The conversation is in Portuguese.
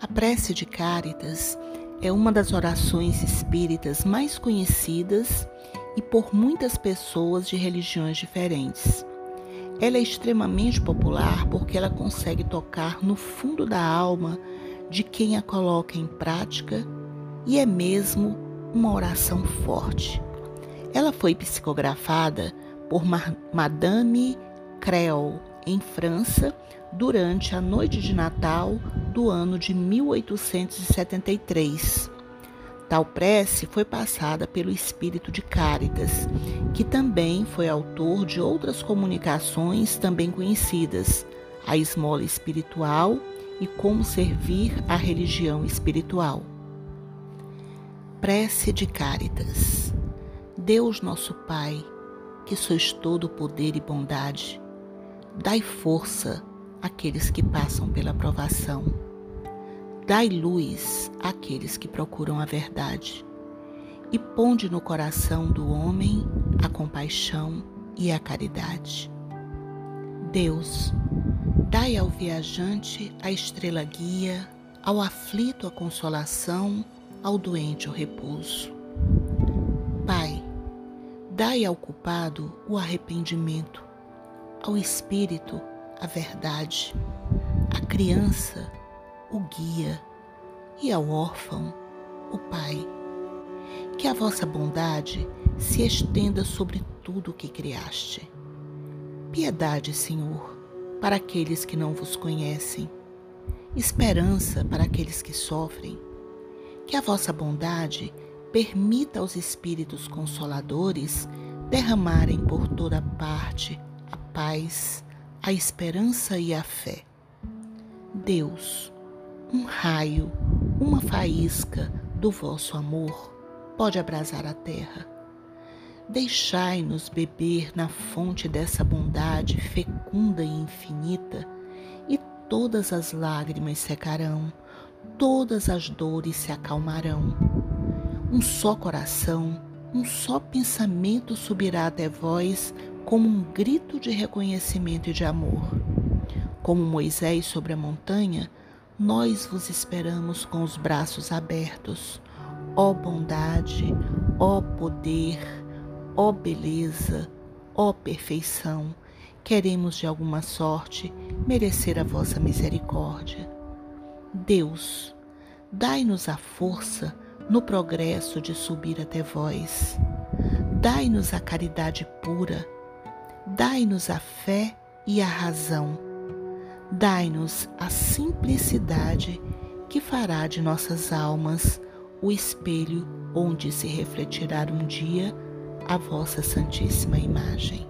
A prece de Cáritas é uma das orações espíritas mais conhecidas e por muitas pessoas de religiões diferentes. Ela é extremamente popular porque ela consegue tocar no fundo da alma de quem a coloca em prática e é mesmo uma oração forte. Ela foi psicografada por Madame Creole em França durante a noite de Natal do ano de 1873. Tal prece foi passada pelo espírito de Cáritas, que também foi autor de outras comunicações também conhecidas, a esmola espiritual e como servir a religião espiritual. Prece de Cáritas. Deus nosso Pai, que sois todo poder e bondade, dai força àqueles que passam pela provação. Dai luz àqueles que procuram a verdade. E ponde no coração do homem a compaixão e a caridade. Deus, dai ao viajante a estrela guia, ao aflito a consolação, ao doente o repouso. Pai, dai ao culpado o arrependimento, ao espírito a verdade, à criança o guia e ao órfão o pai. Que a vossa bondade se estenda sobre tudo o que criaste. Piedade, Senhor, para aqueles que não vos conhecem, esperança para aqueles que sofrem. Que a vossa bondade permita aos Espíritos Consoladores derramarem por toda parte a paz, a esperança e a fé. Deus, um raio, uma faísca do vosso amor pode abrasar a terra. Deixai-nos beber na fonte dessa bondade fecunda e infinita, e todas as lágrimas secarão, todas as dores se acalmarão. Um só coração, um só pensamento subirá até vós como um grito de reconhecimento e de amor. Como Moisés sobre a montanha, nós vos esperamos com os braços abertos. Ó bondade, ó poder, ó beleza, ó perfeição, queremos de alguma sorte merecer a vossa misericórdia. Deus, dai-nos a força no progresso de subir até vós. Dai-nos a caridade pura Dai-nos a fé e a razão. Dai-nos a simplicidade que fará de nossas almas o espelho onde se refletirá um dia a vossa Santíssima imagem.